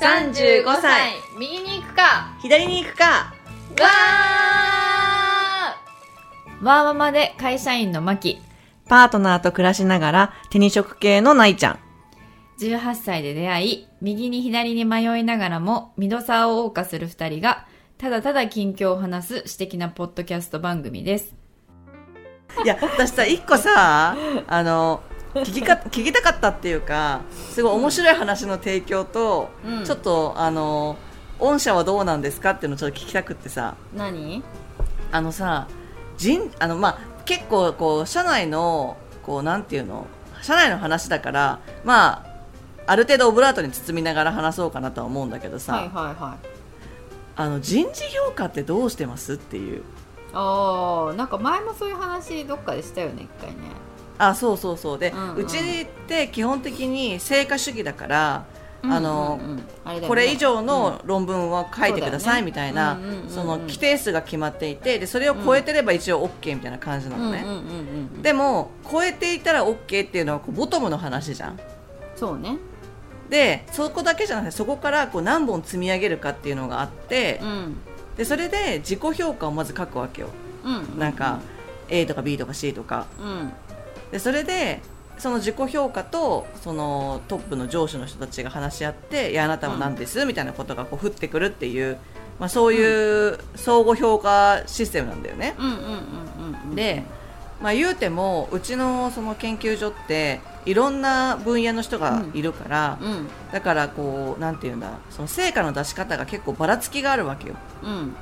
35歳右に行くか左に行くかわーワーママで会社員のマキ。パートナーと暮らしながら手に職系のないちゃん。18歳で出会い、右に左に迷いながらも、ミドサーを謳歌する二人が、ただただ近況を話す私的なポッドキャスト番組です。いや、私さ、一個さ、あの、聞きか、聞きたかったっていうか、すごい面白い話の提供と、うん。ちょっと、あの、御社はどうなんですかっていうのをちょっと聞きたくってさ、何？あのさ、人、あの、まあ、結構、こう、社内の、こう、なんていうの、社内の話だから、まあ、ある程度オブラートに包みながら話そうかなとは思うんだけどさ、はいはいはい。あの人事評価ってどうしてますっていう。あー、なんか前もそういう話どっかでしたよね、一回ね。あそうそうそう。で、ううん。うんちって基本的に成果主義だから、あのうんうんうん。あれだよね。これ以上の論文を書いてくださいみたいなうんうんうんうん。その規定数が決まっていてでそれを超えてれば一応 OK みたいな感じなのね、うんうんうんうん、でも超えていたら OK っていうのはこうボトムの話じゃん。そうね。でそこだけじゃなくてそこからこう何本積み上げるかっていうのがあってうん。でそれで自己評価をまず書くわけよ。うん。なんか A とか B とか C とか。うん。でそれでその自己評価とそのトップの上司の人たちが話し合って「いやあなたは何です？みたいなことがこう降ってくるっていう、まあ、そういう相互評価システムなんだよね。うんうんうんうんうん。で、まあ、言うてもうちのその研究所っていろんな分野の人がいるから、うん。だからこうなんていうんだその成果の出し方が結構ばらつきがあるわけよ。うん。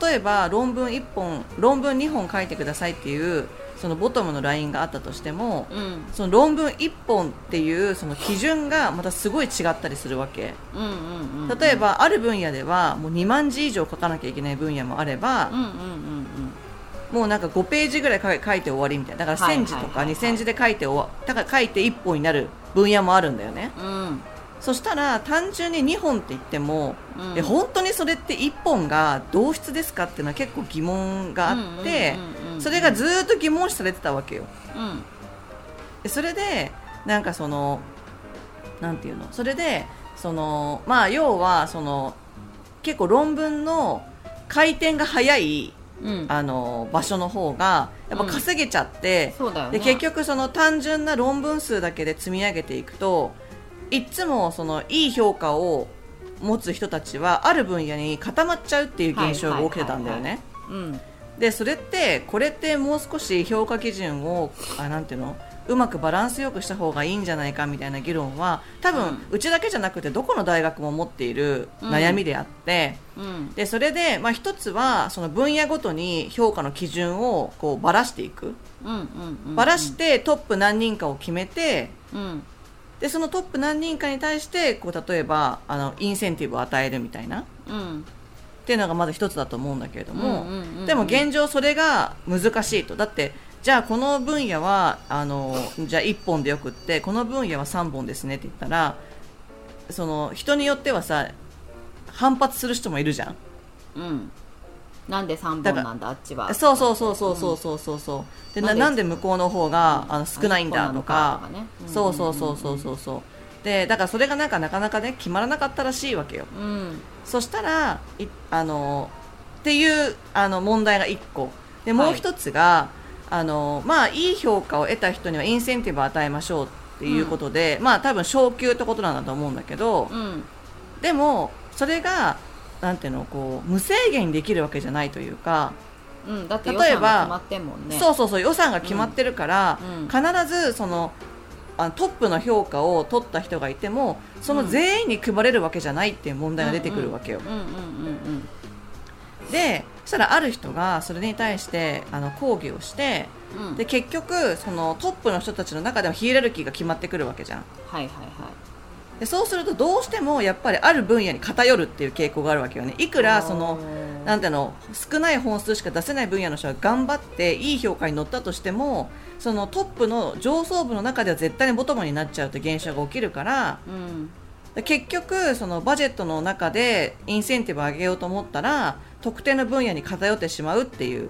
例えば論文1本論文2本書いてくださいっていうそのボトムのラインがあったとしても、うん。その論文1本っていうその基準がまたすごい違ったりするわけうんうんうん。例えばある分野ではもう2万字以上書かなきゃいけない分野もあればうんうんうんもうなんか5ページぐらい書いて終わりみたいなだから1000字とかはいはいはいはい2000字で書いて終わだから書いて1本になる分野もあるんだよねうん。うん。そしたら単純に2本って言っても、うんえ本当にそれって1本が同質ですかっていうのは結構疑問があってうんうんうんうんそれがずーっと疑問視されてたわけようん。でそれでなんかそのなんていうの？それでそのまあ要はその結構論文の回転が早いうん。あの場所の方がやっぱ稼げちゃって、そうだよね。で結局その単純な論文数だけで積み上げていくといっつもそのいい評価を持つ人たちはある分野に固まっちゃうっていう現象が起きてたんだよね。うん。でそれってこれってもう少し評価基準をあなんていうの？うまくバランスよくした方がいいんじゃないかみたいな議論は多分、ううちだけじゃなくてどこの大学も持っている悩みであって、うん。でそれで、まあ、一つはその分野ごとに評価の基準をこうばらしていくうんうんうん。ばらしてトップ何人かを決めてうん。でそのトップ何人かに対してこう例えばあのインセンティブを与えるみたいなうん。っていうのがまず一つだと思うんだけれども、でも現状それが難しいと。だってじゃあこの分野はあのじゃあ1本でよくってこの分野は3本ですねって言ったらその人によってはさ反発する人もいるじゃん。うん。なんで三だから本なんだあっちは。そうそうそうそうそうそうそうそうでななんでなんで向こうの方があの少ないんだとか。そうそうそうそうそうそうでだからそれがなんかなかなかね決まらなかったらしいわけようん。そしたらいあのっていうあの問題が1個でもう一つが、あのまあ、いい評価を得た人にはインセンティブを与えましょうっていうことで、まあ多分昇給ってことなんだと思うんだけど、うん。でもそれがなんていうのこう無制限にできるわけじゃないというか、うん。だって例えば予算が決まってんもんね。そうそうそう予算が決まってるから、うんうん必ずそのあのトップの評価を取った人がいてもその全員に配れるわけじゃないっていう問題が出てくるわけよ。でそしたらある人がそれに対してあの抗議をしてうん。うん。で結局そのトップの人たちの中ではヒエラルキーが決まってくるわけじゃんはいはいはでそうするとどうしてもやっぱりある分野に偏るっていう傾向があるわけよねいくらそのい。なんていうの少ない本数しか出せない分野の人が頑張っていい評価に乗ったとしてもそのトップの上層部の中では絶対にボトムになっちゃうという現象が起きるからうん。で結局そのバジェットの中でインセンティブを上げようと思ったら特定の分野に偏ってしまうっていう。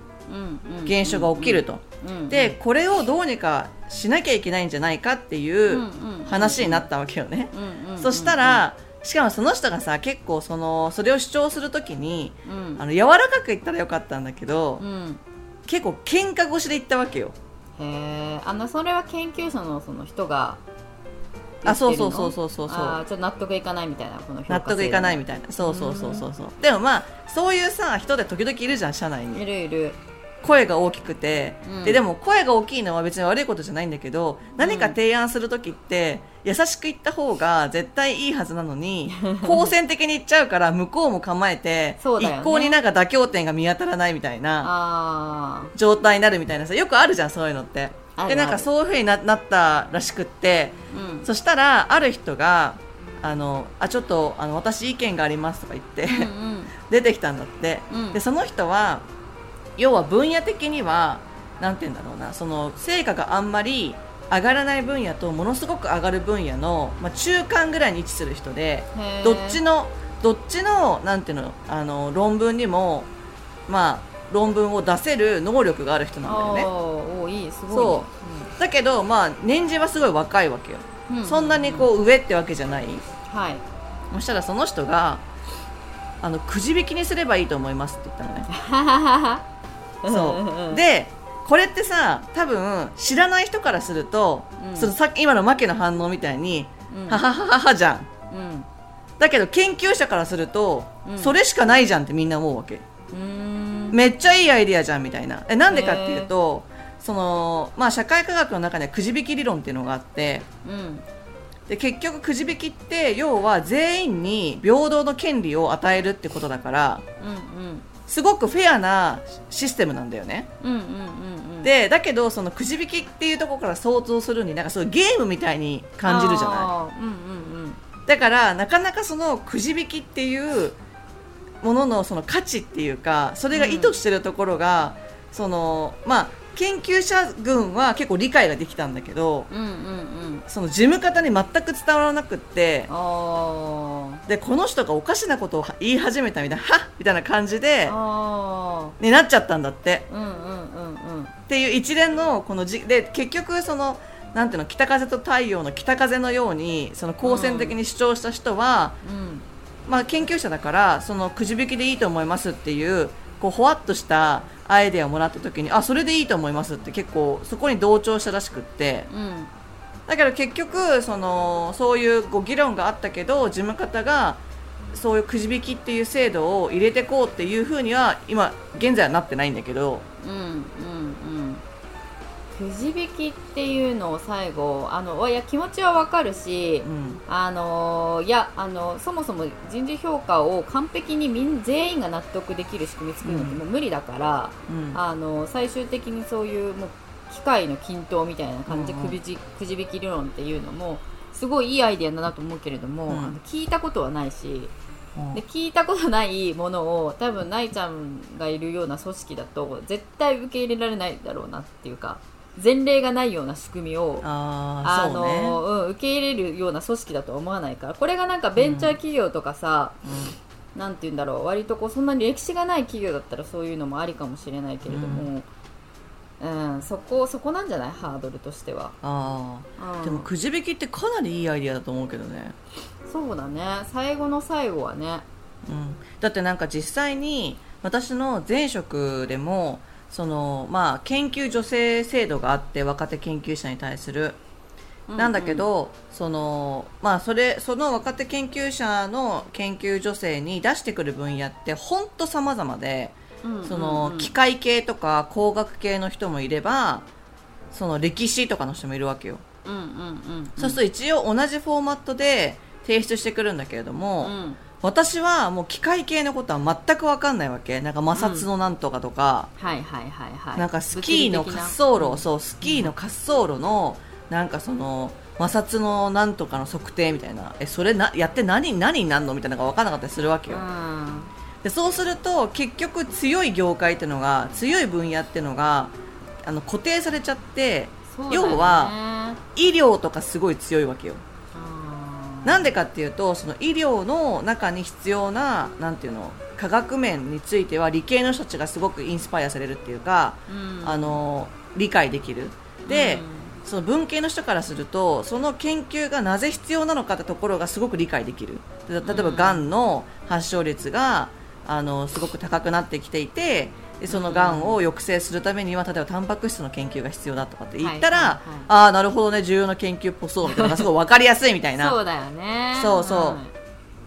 現象が起きると、うん。でこれをどうにかしなきゃいけないんじゃないかっていう話になったわけよね、そしたらしかもその人がさ結構そのそれを主張するときにうん。あの柔らかく言ったらよかったんだけど、うん。結構喧嘩越しで言ったわけよ。へえあのそれは研究者のその人があそうそうそうそうそうそう。あーちょっと納得いかないみたいなこの納得いかないみみたいな。そうそうそうそうそう。でもまあそういうさ人で時々いるじゃん社内いにるいる声が大きくて、うん。ででも声が大きいのは別に悪いことじゃないんだけど何か提案する時って優しく言った方が絶対いいはずなのに 好戦的に言っちゃうから向こうも構えて、ね。一向になんか妥協点が見当たらないみたいなあ状態になるみたいなさよくあるじゃんそういうのって。でなんかそういう風にななったらしくってあうん。そしたらある人があのあちょっとあの私意見がありますとか言って、うんうん。出てきたんだって、うん。でその人は要は分野的にはなんて言うんだろうなその成果があんまり上がらない分野とものすごく上がる分野の、まあ、中間ぐらいに位置する人でどっちのどっちのなんていうのあの論文にもまあ論文を出せる能力がある人なんだよね。いいすごい。ねそだけどまあ年次はすごい若いわけよ、うん。うんそんなにこう上ってわけじゃない。はい。そしたらその人があのくじ引きにすればいいと思いますって言ったのね そう。でこれってさ多分知らない人からすると、うん。そのさっき今の負けの反応みたいに、うん。はははははじゃん。うん。だけど研究者からすると、うん。それしかないじゃんってみんな思うわけ。めっちゃいいアイディアじゃんみたいな。えなんでかっていうとその、まあ、社会科学の中にはくじ引き理論っていうのがあってうん。で結局くじ引きって要は全員に平等の権利を与えるってことだからうんすごくフェアなシステムなんだよね。うんうんうんうん。うんでだけどそのくじ引きっていうところから想像するになんかそういうゲームみたいに感じるじゃない。うんうんうん。だからなかなかそのくじ引きっていうもののその価値っていうかそれが意図してるところが、そのまあ研究者群は結構理解ができたんだけどうんうんうん。その事務方に全く伝わらなくってあでこの人がおかしなことを言い始めたみたいなはっみたいな感じでになっちゃったんだって。ーうんうんうん。うんっていう一連のこのじで結局そのなんていうの北風と太陽の北風のようにその好戦的に主張した人は、うん。まあ、研究者だからそのくじ引きでいいと思いますっていうこうほわっとしたアイデアをもらった時にあそれでいいと思いますって結構そこに同調したらしくって。うんだけど結局そのそういうこう議論があったけど事務方がそういうくじ引きっていう制度を入れてこうっていうふうには今現在はなってないんだけど。うんうんうん。くじ引きっていうのを最後あのいや気持ちはわかるし、うん。あのいやあのそもそも人事評価を完璧にみん全員が納得できる仕組み作るのってもう無理だから、うん。あの最終的にそういうもう機械の均等みたいな感じでうんうん。くじ,、くじ引き理論っていうのもすごいいいアイデアだなと思うけれども、うん。あの聞いたことはないしうん。で聞いたことないものを多分ないちゃんがいるような組織だと絶対受け入れられないだろうなっていうか前例がないような仕組みをああそうね。のうん、受け入れるような組織だとは思わないからこれがなんかベンチャー企業とかさ、なんて言うんだろう割とこうそんなに歴史がない企業だったらそういうのもありかもしれないけれども、うんそこそこなんじゃない？ハードルとしては、あうん。あでもくじ引きってかなりいいアイディアだと思うけどね。そうだね。最後の最後はね。うん、だってなんか実際に私の前職でもその、まあ、研究助成制度があって若手研究者に対する、なんだけどその、まあ、それその若手研究者の研究助成に出してくる分野って本当様々で。うんうんその機械系とか工学系の人もいればその歴史とかの人もいるわけよ。うんうんうんそうすると一応同じフォーマットで提出してくるんだけれども、うん。私はもう機械系のことは全く分かんないわけ。なんか摩擦のなんとかとか、はいはいはいはい。なんかスキーの滑走路、そうスキーの滑走路のなんかその摩擦のなんとかの測定みたいな。えそれなやって何何になるの？みたいなのが分からなかったりするわけよ、うんでそうすると結局強い業界っていうのが強い分野っていうのがあの固定されちゃって、ね。要は医療とかすごい強いわけよ。うんなんでかっていうとその医療の中に必要ななんていうの科学面については理系の人たちがすごくインスパイアされるっていうか、うん。あの理解できる。で、その文系の人からするとその研究がなぜ必要なのかってところがすごく理解できる。で例えばがん。の発症率があのすごく高くなってきていてでそのがんを抑制するためには例えばタンパク質の研究が必要だとかって言ったら、はいはいはい。ああなるほどね重要な研究っぽそうみたいなすごい分かりやすいみたいな。そうだよね。そうそう。ん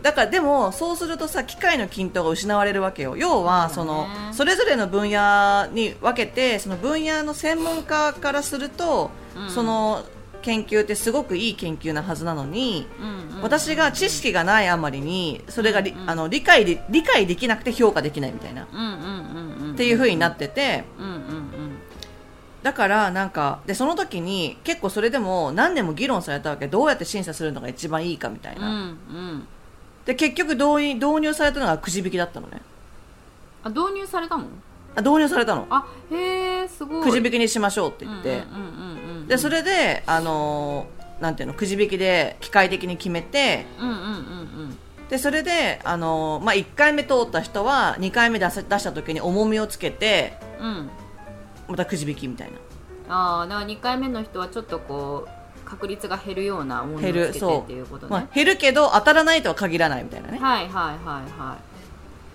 だからでもそうするとさ機械の均等が失われるわけよ。要はそのそれぞれの分野に分けてその分野の専門家からすると、うん。その研究ってすごくいい研究なはずなのに、うんうん。私が知識がないあまりにそれがり、うんうん。あの理解で理解できなくて評価できないみたいな、うんうんっていう風になってて。うんうんうん。だからなんかでその時に結構それでも何年も議論されたわけ。どうやって審査するのが一番いいかみたいな、うんうん。で結局導入導入されたのがくじ引きだったのね。あ導入されたの？あ導入されたの。あへえすごい。くじ引きにしましょうって言って、でそれであのーなんていうのくじ引きで機械的に決めてうんうんうんうん。でそれで、あのーまあ、1回目通った人は2回目出さ出した時に重みをつけてうん。またくじ引きみたいな。ああだから2回目の人はちょっとこう確率が減るようなものをつ減けてっていうことね、まあ、減るけど当たらないとは限らないみたいなね、はいはいはいはい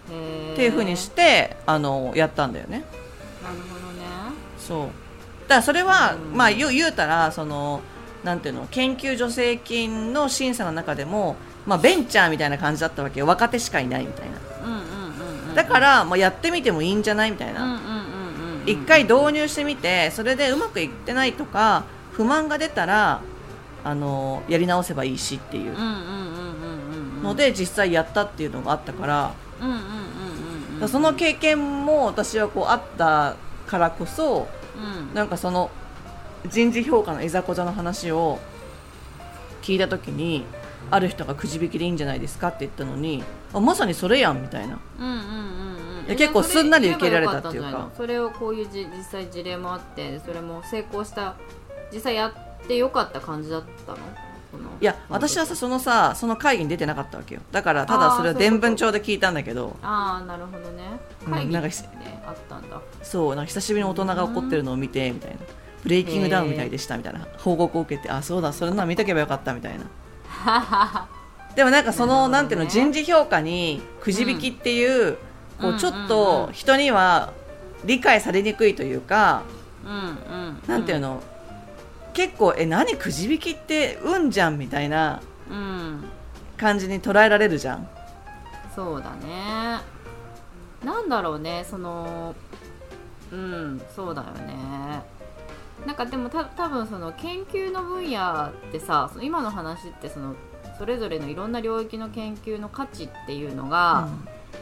っていうふうにして、あのーやったんだよね。なるほどね。そう。だからそれは、うんまあ言うたらそのなんていうの研究助成金の審査の中でも、まあ、ベンチャーみたいな感じだったわけよ。若手しかいないみたいな。だから、まあ、やってみてもいいんじゃないみたいな、一回導入してみてそれでうまくいってないとか不満が出たらあのやり直せばいいしっていう。うんうんうんので実際やったっていうのがあったからその経験も私はこうあったからこそうん。なんかその人事評価のいざこざの話を聞いた時にある人がくじ引きでいいんじゃないですかって言ったのにあまさにそれやんみたいな。うんうんうんうんで結構すんなり受け入れられたっていうか。それをこういうじ実際事例もあってそれも成功した実際やってよかった感じだったの？いや私はさそのさその会議に出てなかったわけよ。だからただそれは伝聞帳で聞いたんだけど。ああなるほどね。うん会議なんあったんだ。そうなんか久しぶりに大人が怒ってるのを見てみたいな。ブレイキングダウンみたいでしたみたいな。報告を受けてあそうだそれなら見とけばよかったみたいな。でもなんかそのな,、ね。んていうの人事評価にくじ引きっていう,、こうん。うちょっとうん人には理解されにくいというか、うんうん。なんていうの結構え何くじ引きって運じゃんみたいなうん。感じに捉えられるじゃん。そうだね。なんだろうねそのうんそうだよね。なんかでもた多分その研究の分野ってさその今の話ってそのそれぞれのいろんな領域の研究の価値っていうのが、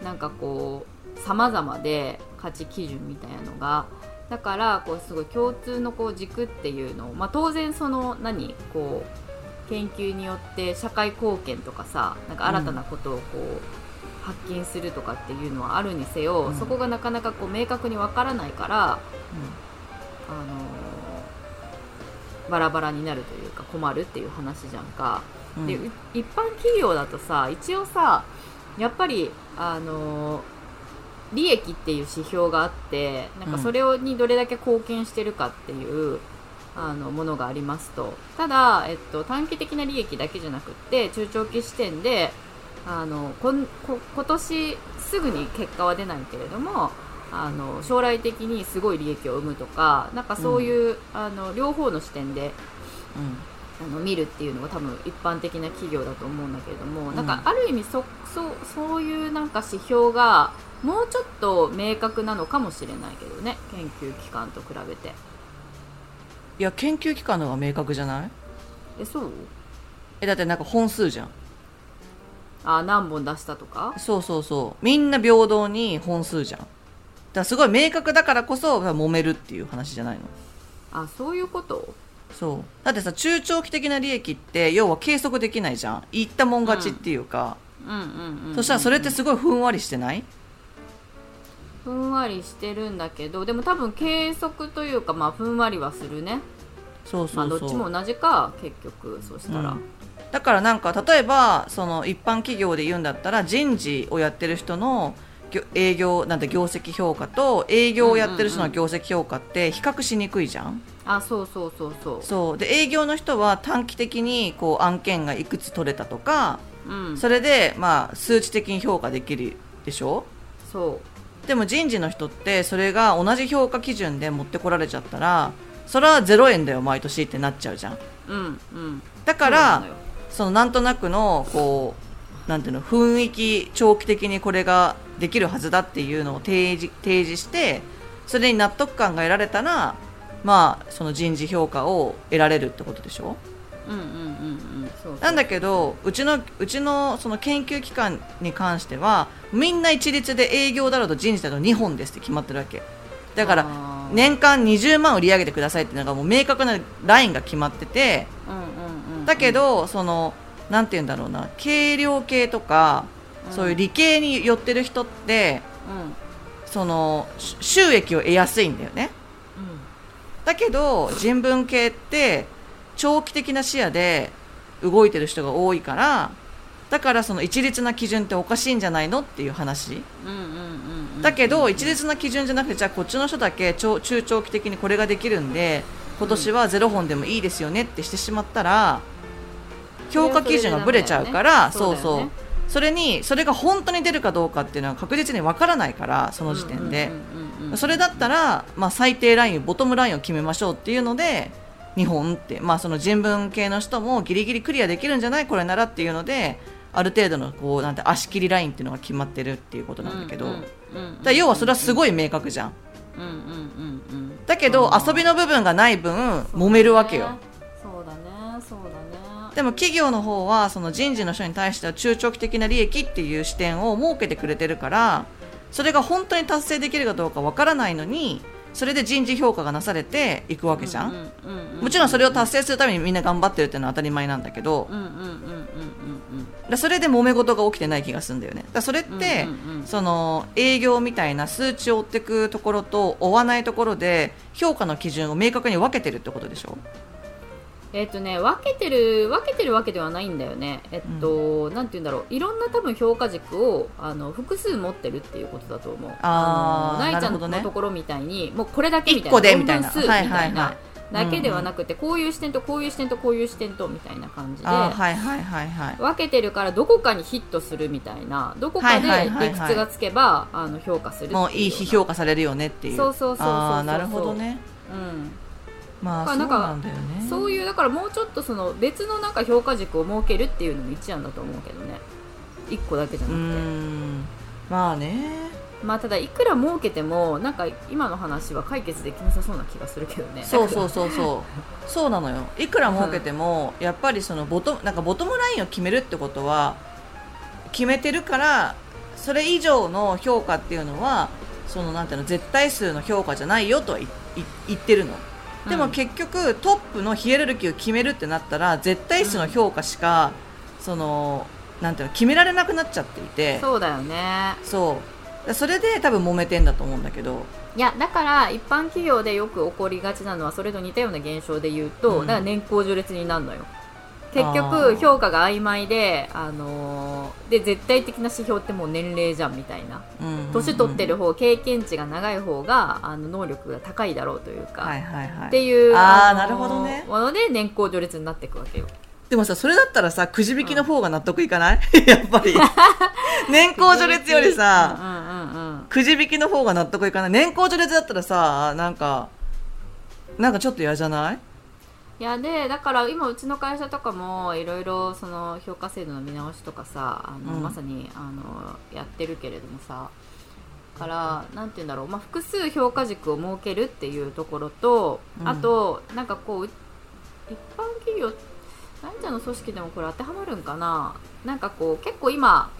なんかこう様々で価値基準みたいなのがだからこうすごい共通のこう軸っていうのを、まあ、当然その何こう研究によって社会貢献とかさなんか新たなことをこう、発見するとかっていうのはあるにせよ、うん。そこがなかなかこう明確にわからないから、あのーバラバラになるというか困るっていう話じゃんか。うん。でう一般企業だとさ一応さやっぱりあのー利益っていう指標があってなんかうん。それをにどれだけ貢献してるかっていう、あのものがありますと。ただ、えっと、短期的な利益だけじゃなくって中長期視点であのこんこ今年すぐに結果は出ないけれどもあの将来的にすごい利益を生むとかなんかそういう、あの両方の視点であの見るっていうのが多分一般的な企業だと思うんだけれども、ん。なんかある意味そそうそういうなんか指標がもうちょっと明確なのかもしれないけどね研究機関と比べて。いや研究機関の方が明確じゃない？えそう？えだってなんか本数じゃん。あ何本出したとか？そうそうそう。みんな平等に本数じゃん。だからすごい明確だからこそ揉めるっていう話じゃないの？あそういうこと？そう。だってさ中長期的な利益って要は計測できないじゃん。言ったもん勝ちっていうか、うんうんうん、うん、そしたらそれってすごいふんわりしてない？ふんわりしてるんだけどでも多分計測というかまあふんわりはするね。そうそうそう、まあどっちも同じか結局そうしたら、うん。だからなんか例えばその一般企業で言うんだったら人事をやってる人の業営業なんて業績評価と営業をやってる人の業績評価って比較しにくいじゃん,、あそうそうそうそう。そう。で営業の人は短期的にこう案件がいくつ取れたとか、ううん。それで、まあ、数値的に評価できるでしょ？そでも人事の人ってそれが同じ評価基準で持ってこられちゃったらそれは0円だよ毎年ってなっちゃうじゃん。ううんうん。だからそのなんとなくのこうなんていうの雰囲気長期的にこれができるはずだっていうのを提示提示してそれに納得感が得られたらまあその人事評価を得られるってことでしょ？うんうんうんうんそうそう。なんだけどうちのうちのその研究機関に関してはみんな一律で営業だろうと人事だろうと2本ですって決まってるわけ。だから年間20万売り上げてくださいっていうのがもう明確なラインが決まっててだけどそのなんて言うんだろうな軽量系とかうん。そういう理系に寄ってる人ってうん。そのし収益を得やすいんだよねだけど人文系って長期的な視野で動いてる人が多いからだからその一律な基準っておかしいんじゃないのっていう話。だけど一律な基準じゃなくてじゃあこっちの人だけ長中長期的にこれができるんで今年はゼロ本でもいいですよねってしてしまったら評価基準がぶれちゃうからそうそう。それにそれが本当に出るかどうかっていうのは確実にわからないからその時点で。うんうんうんうんそれだったら、まあ、最低ラインボトムラインを決めましょうっていうので日本って、まあ、その人文系の人もギリギリクリアできるんじゃない？これならっていうのである程度のこうなんて足切りラインっていうのが決まってるっていうことなんだけど、だ要はそれはすごい明確じゃん。うんうんうんうん。だけど遊びの部分がない分揉めるわけよ。そうだね。そうだね。でも企業の方はその人事の人に対しては中長期的な利益っていう視点を設けてくれてるからそれが本当に達成できるかどうかわからないのにそれで人事評価がなされていくわけじゃん、もちろんそれを達成するためにみんな頑張ってるっていうのは当たり前なんだけど。それで揉め事が起きてない気がするんだよね。だそれって、その営業みたいな数値を追っていくところと追わないところで評価の基準を明確に分けてるってことでしょえっ、とね分けてる分けてるわけではないんだよね。えっと、なんて言うんだろう。いろんな多分評価軸をあの複数持ってるっていうことだと思う。あーのなちゃんのところみたいにもうこれだけみたいな一個でみたいな。数みたいな、はいはいはい。だけではなくて、こういう視点とこういう視点とこういう視点とみたいな感じではいはいはいはい。分けてるからどこかにヒットするみたいなどこかではいはいはいはい。理屈がつけば、あの評価するもういい批評価されるよねっていう。そうそうそうそうなるほどね。うんまあなんだよね。そういうだからもうちょっとその別のなんか評価軸を設けるっていうのも一案だと思うけどね。一個だけじゃなくて。ん。まあね。まあただいくら設けてもなんか今の話は解決できなさそうな気がするけどね。そうそうそうそう。そうなのよ。いくら儲けても、やっぱりそのボトなんかボトムラインを決めるってことは決めてるからそれ以上の評価っていうのはそのなんていうの絶対数の評価じゃないよとは言ってるのでもうん。結局トップのヒエラルキーを決めるってなったら絶対数の評価しか、そのなんていうの決められなくなっちゃっていて。そうだよね。そう。それで多分揉めてんだと思うんだけど。いやだから一般企業でよく起こりがちなのはそれと似たような現象で言うと、うん。だから年功序列になるのよ結あ局ー。評価が曖昧で、あのーで絶対的な指標ってもう年齢じゃんみたいな。うん年取ってる方経験値が長い方があの能力が高いだろうというか、はいはいはい。っていうのあーなるほどね。もので年功序列になっていくわけよ。でもさそれだったらさくじ引きの方が納得いかない、やっぱり。年功序列よりさ、うんうんうん。くじ引きの方が納得いかない？年功序列だったらさなんかなんかちょっと嫌じゃない？いやでだから今うちの会社とかもいろいろその評価制度の見直しとかさあの、うん。まさにあのやってるけれどもさからなんて言うんだろう、まあ、複数評価軸を設けるっていうところと、うん。あとなんかこう一般企業なんちゃんの組織でもこれ当てはまるんかな。なんかこう結構今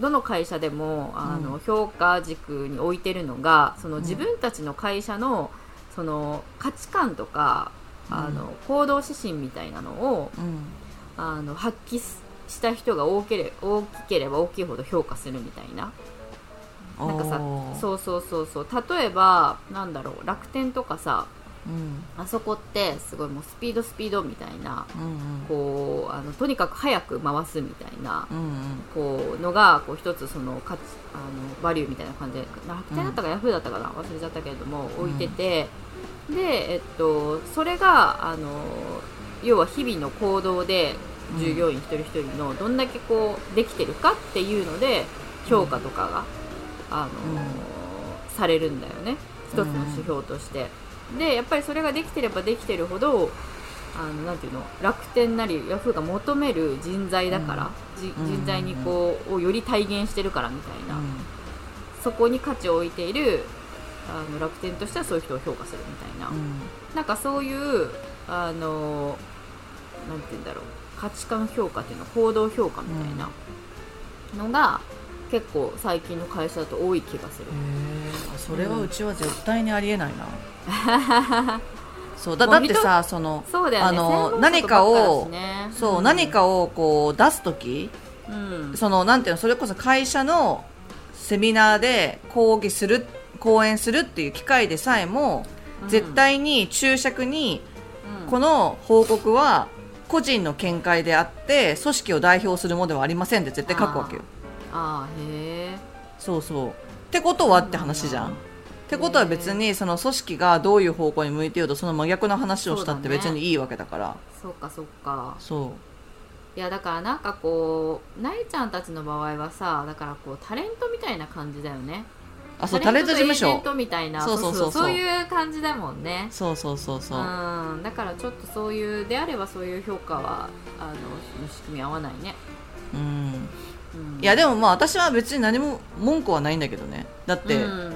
どの会社でもあの、う評価軸に置いてるのがその自分たちの会社のその価値観とかあの行動指針みたいなのをうんあの発揮しした人が多けれ大きければ大きいほど評価するみたいな。なんかさそうそうそうそう。例えばなんだろう楽天とかさうん。あそこってすごいもうスピードスピードみたいなうんこうあのとにかく早く回すみたいなうんうん。こうのがこう一つその価値あのバリューみたいな感じで楽天だったかヤフーだったかな忘れちゃったけれども置いてて、で、えっと、それがあの要は日々の行動で従業員一人一人のどんだけこうできてるかっていうので評価とかが、あのされるんだよね。一つの指標として。でやっぱりそれができてればできてるほどあのなんていうの楽天なりヤフーが求める人材だから、じうん。人材にこうをより体現してるからみたいな、うん。そこに価値を置いているあの楽天としてはそういう人を評価するみたいな、うん。なんかそういうあのなんて言うんだろう価値観評価っていうの行動評価みたいなのが、結構最近の会社だと多い気がする。それはうちは絶対にありえないな、そうだだってさそのそうだよね。あの何かをね。そう、ん。何かをこう出す時うん。そのなんていうのそれこそ会社のセミナーで講義する講演するっていう機会でさえも、うん。絶対に注釈にうん。この報告は個人の見解であって組織を代表するものではありませんって絶対書くわけよ。ああへえ。そうそう。ってことはって話じゃん。ってことは別にその組織がどういう方向に向いてようとその真逆の話をしたって別にいいわけだから。そうかそうか。そいやだからなんかこうなえちゃんたちの場合はさだからこうタレントみたいな感じだよね。うあそうタレント事務所。みたいなそうそうそうそう。そういう感じだもんね。そうそうそうそう。うんだからちょっとそういうであればそういう評価はあの仕組み合わないね。うん。うん。いやでもまあ私は別に何も文句はないんだけどね。だって、うん。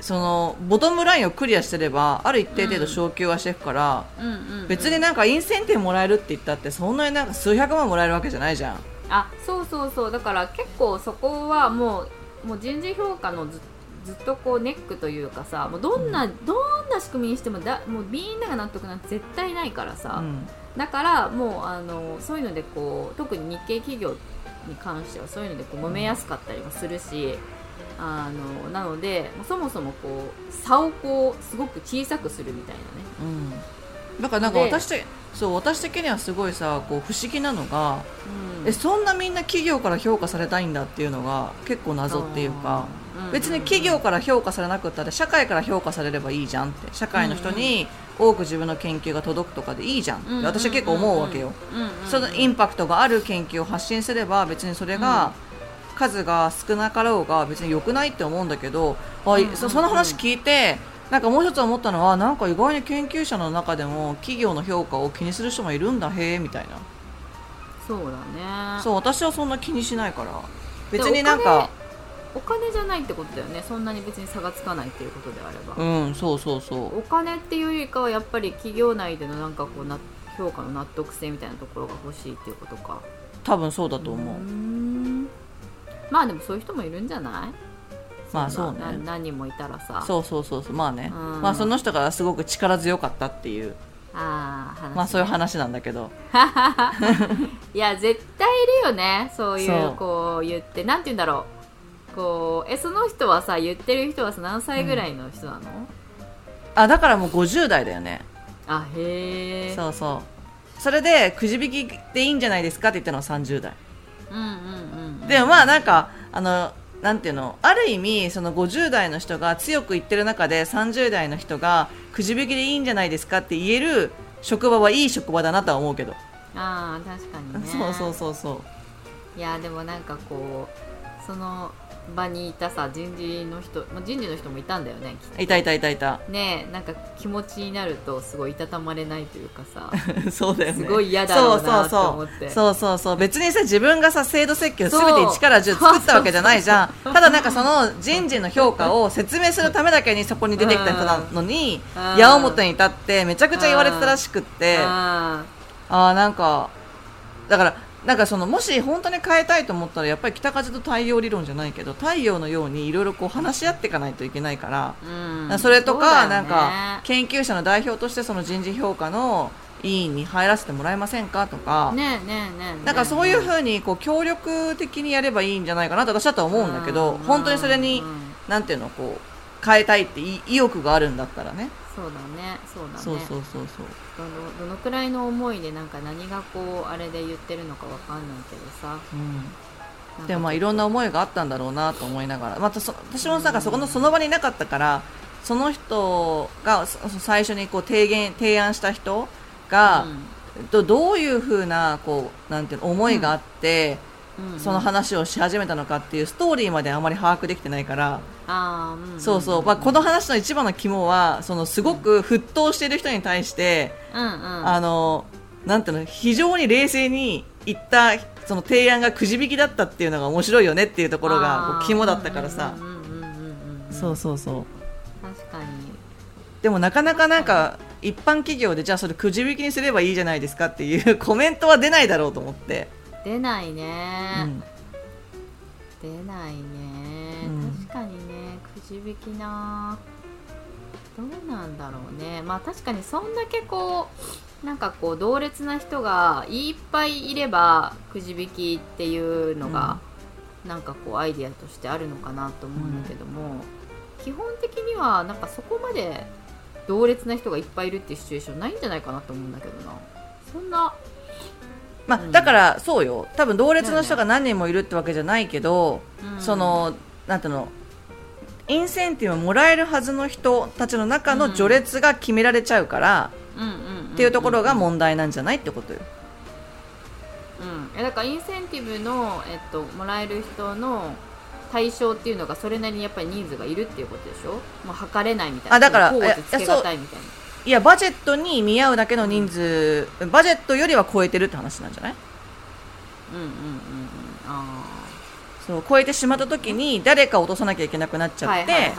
そのボトムラインをクリアしてればある一定程度昇給はしていくから、うん。別になんかインセンティブもらえるって言ったってそんなになんか数百万もらえるわけじゃないじゃん。あそうそうそう。だから結構そこはもうもう人事評価のずずっとこうネックというかさもうどんな、どんな仕組みにしてもだもうみんなが納得なんて絶対ないからさ、うん。だからもうあのそういうのでこう特に日系企業に関してはそういうのでこう揉めやすかったりもするし、あのなのでそもそもこう差をこうすごく小さくするみたいなね。うん。だからなんかで私てそう私的にはすごいさこう不思議なのが、うん。えそんなみんな企業から評価されたいんだっていうのが結構謎っていうか、う。ん別に企業から評価されなくったって社会から評価されればいいじゃんって。社会の人に多く自分の研究が届くとかでいいじゃんって。私は結構思うわけよ、そのインパクトがある研究を発信すれば別にそれが数が少なかろうが別に良くないって思うんだけど、あその話聞いてなんかもう一つ思ったのはなんか意外に研究者の中でも企業の評価を気にする人もいるんだへえみたいな。そうだね。そう私はそんな気にしないから。別になんかお金じゃないってことだよね。そんなに別に差がつかないっていうことであれば、うんそうそうそう。お金っていうよりかはやっぱり企業内でのなんかこうな評価の納得性みたいなところが欲しいっていうことか。多分そうだと思う、ーん。まあでもそういう人もいるんじゃない？まあそうね。な何人もいたらさ。そうそうそうそう。まあね、うん。まあその人がすごく力強かったっていう。ああ話ね。まあそういう話なんだけど。いや絶対いるよね。そういう。こう言って。なんて言うんだろうこうえその人はさ言ってる人はさ何歳ぐらいの人なの、あだからもう50代だよね。あへえそうそう。それでくじ引きでいいんじゃないですかって言ったのは30代。うんうんうんでもまあなんかあのなんていうの？ある意味その50代の人が強く言ってる中で30代の人がくじ引きでいいんじゃないですかって言える職場はいい職場だなとは思うけど、ああ確かにね。そうそうそうそう。いやでもなんかこうその場にいたさ人事の人、まあ、人事の人もいたんだよねきっと。いたいたいたいた。ねえなんか気持ちになるとすごいいたたまれないというかさ。そうだよね。すごい嫌だろうなと思って。そうそうそうそうそう。そう別にさ自分がさ制度設計を全てそう1から10作ったわけじゃないじゃん。ただなんかその人事の評価を説明するためだけにそこに出てきた人なのにうん。矢面に立ってめちゃくちゃ言われてたらしくって。ああなんかだからなんかそのもし本当に変えたいと思ったらやっぱり北風と太陽理論じゃないけど太陽のようにいろいろこう話し合っていかないといけないから、ーうん。それとか、なんか研究者の代表としてその人事評価の委員に入らせてもらえませんかとか、ねえねえねなんかそういうふうにこう協力的にやればいいんじゃないかなと私だとは思うんだけど、うん本当にそれに、うんなんていうのこう変えたいって意意欲があるんだったらねそうだね。そうだね。そうそうそうそう。どのどのくらいの思いでなんか何がこうあれで言ってるのかわかんないけどさ。うん、でもまあいろんな思いがあったんだろうなと思いながら。またそ私もなんかそこのその場にいなかったからその人が最初にこう提言提案した人が、どどういうふうなこうなんていうの思いがあって、うんその話をし始めたのかっていうストーリーまであまり把握できてないから、そうそう、まあ、この話の一番の肝はそのすごく沸騰している人に対して、うんうん。あのなんていうの非常に冷静に言ったその提案がくじ引きだったっていうのが面白いよねっていうところが肝だったからさ。そうそうそう。確かに。でもなかなかなんか一般企業でじゃあそれくじ引きにすればいいじゃないですかっていうコメントは出ないだろうと思って、出ないうん。ね、出ないね、うん。確かにねくじ引きな。どうなんだろうね。まあ確かにそんだけこうなんかこう同列な人がいっぱいいればくじ引きっていうのが、なんかこうアイディアとしてあるのかなと思うんだけども、基本的にはなんかそこまで同列な人がいっぱいいるっていうシチュエーションないんじゃないかなと思うんだけどな。そんなまあうん。だからそうよ。多分同列の人が何人もいるってわけじゃないけど、うん。そのなんていうのインセンティブをもらえるはずの人たちの中の序列が決められちゃうから、っていうところが問題なんじゃないってことよ。うん、えだからインセンティブの、えっと、もらえる人の対象っていうのがそれなりにやっぱり人数がいるっていうことでしょ？もう測れないみたいな。あだからこうでつけがたいみたいないやバジェットに見合うだけの人数バジェットよりは超えてるって話なんじゃない？うんうんうんうん。あそう超えてしまった時に誰か落とさなきゃいけなくなっちあゃって、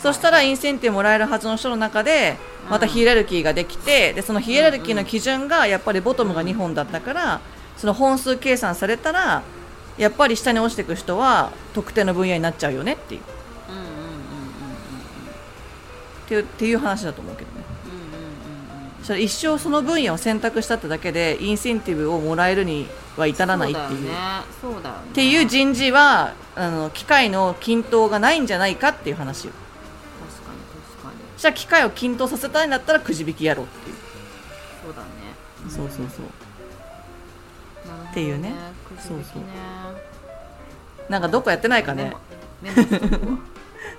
そしたらインセンティブもらえるはずの人の中でまたヒエラルキーができてでそのヒエラルキーの基準がやっぱりボトムが2本だったからその本数計算されたらやっぱり下に落ちていく人は特定の分野になっちゃうよねっていう。っうんうんうんうんうん。ていうっていう話だと思うけどそれ一生その分野を選択したってだけでインセンティブをもらえるには至らないっていう。そうだよね。そうだよね。っていう人事はあの機械の均等がないんじゃないかっていう話よ。確かに確かに。じゃあ機械を均等させたいんだったらくじ引きやろうっていう。そうだね。そうそうそう。なるほどっていうね。くじ引きね。そうなんかどっかやってないかね。メモ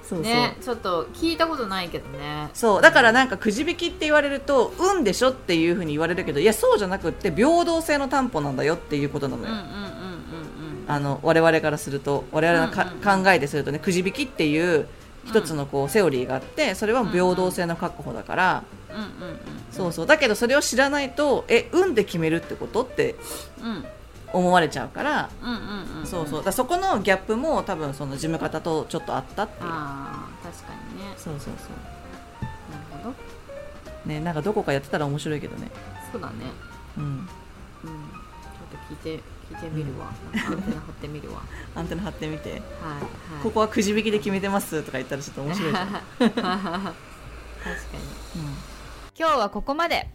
そうそう、ねちょっと聞いたことないけどね。そうだからなんかくじ引きって言われると運でしょっていうふうに言われるけどいやそうじゃなくって平等性の担保なんだよっていうことなのよ、うんうんうんうんうんあの我々からすると我々のか、うんうん考えでするとねくじ引きっていう一つのこうセオリーがあってそれは平等性の確保だから、うんうんうんそうそう。だけどそれを知らないとえ運で決めるってことってうん思われちゃうから、そうそう。だそこのギャップも多分その事務方とちょっとあったっていう。ああ確かにね。そうそうそなるほど。うねなんかどこかやってたら面白いけどね。そうだね。うん。うん。ちょっと聞いて聞いてみるわ。なんかアンテナ張ってみるわ。アンテナ張ってみて。はいはい。ここはくじ引きで決めてますとか言ったらちょっと面白いじゃん、確かに。うん。今日はここまで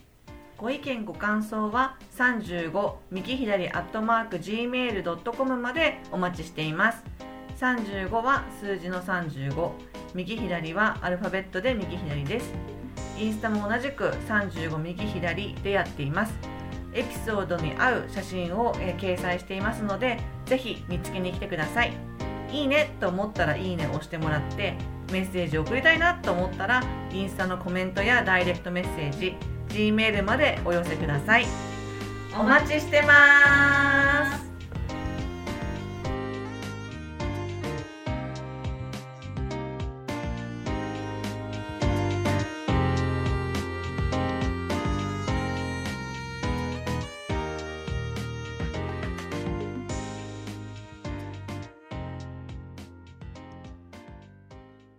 ご意見ご感想は35右左アットマーク gmail.com までお待ちしています。35は数字の35右左はアルファベットで右左です。インスタも同じく35右左でやっています。エピソードに合う写真を、えー掲載していますのでぜひ見つけに来てください。いいねと思ったらいいねを押してもらってメッセージを送りたいなと思ったらインスタのコメントやダイレクトメッセージ Gmail までお寄せください。お待ちしてます。